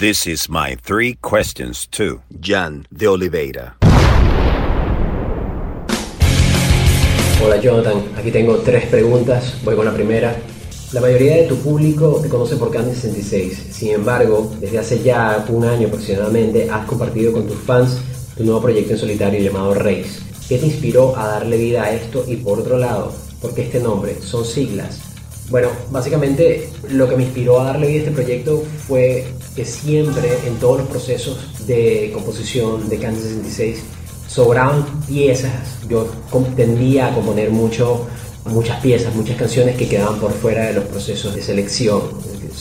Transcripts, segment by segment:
This is my three questions to Jan de Oliveira. Hola Jonathan, aquí tengo tres preguntas, voy con la primera. La mayoría de tu público te conoce por Candy 66, sin embargo, desde hace ya un año aproximadamente has compartido con tus fans tu nuevo proyecto en solitario llamado Race. ¿Qué te inspiró a darle vida a esto? Y por otro lado, ¿por qué este nombre? Son siglas. Bueno, básicamente lo que me inspiró a darle vida a este proyecto fue que siempre en todos los procesos de composición de Kansas 66 sobraban piezas. Yo tendía a componer mucho, muchas piezas, muchas canciones que quedaban por fuera de los procesos de selección,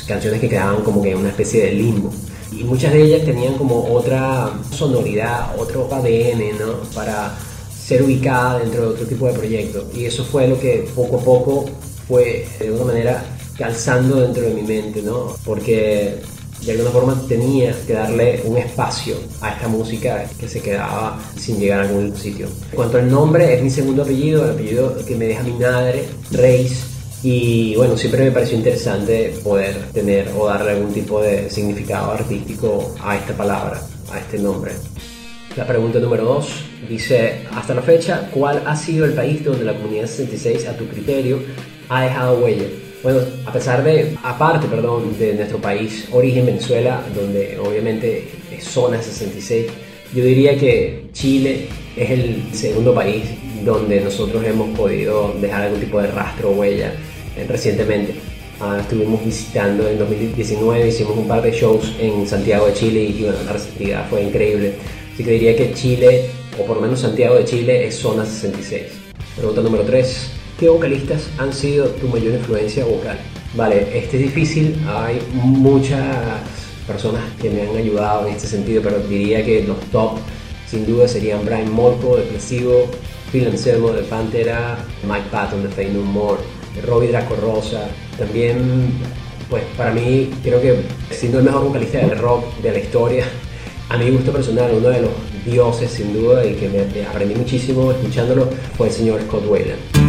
canciones que quedaban como que en una especie de limbo. Y muchas de ellas tenían como otra sonoridad, otro ADN, ¿no? Para ser ubicada dentro de otro tipo de proyecto. Y eso fue lo que poco a poco fue de alguna manera calzando dentro de mi mente, ¿no? Porque de alguna forma tenía que darle un espacio a esta música que se quedaba sin llegar a algún sitio. En cuanto al nombre, es mi segundo apellido, el apellido que me deja mi madre, Reis. Y bueno, siempre me pareció interesante poder tener o darle algún tipo de significado artístico a esta palabra, a este nombre. La pregunta número dos dice, hasta la fecha, ¿cuál ha sido el país donde la comunidad 66 a tu criterio ha dejado huella. Bueno, a pesar de, aparte, perdón, de nuestro país, origen Venezuela, donde obviamente es zona 66, yo diría que Chile es el segundo país donde nosotros hemos podido dejar algún tipo de rastro o huella eh, recientemente. Ah, estuvimos visitando en 2019, hicimos un par de shows en Santiago de Chile y, bueno, la receptividad fue increíble. Así que diría que Chile, o por lo menos Santiago de Chile, es zona 66. Pregunta número 3. ¿Qué vocalistas han sido tu mayor influencia vocal? Vale, este es difícil, hay muchas personas que me han ayudado en este sentido, pero diría que los top sin duda serían Brian Molko de Placebo, Phil Anselmo de Pantera, Mike Patton de Fey No More, Robbie Draco Rosa, también pues para mí creo que siendo el mejor vocalista del rock de la historia, a mi gusto personal, uno de los dioses sin duda y que me aprendí muchísimo escuchándolo fue el señor Scott Wayland.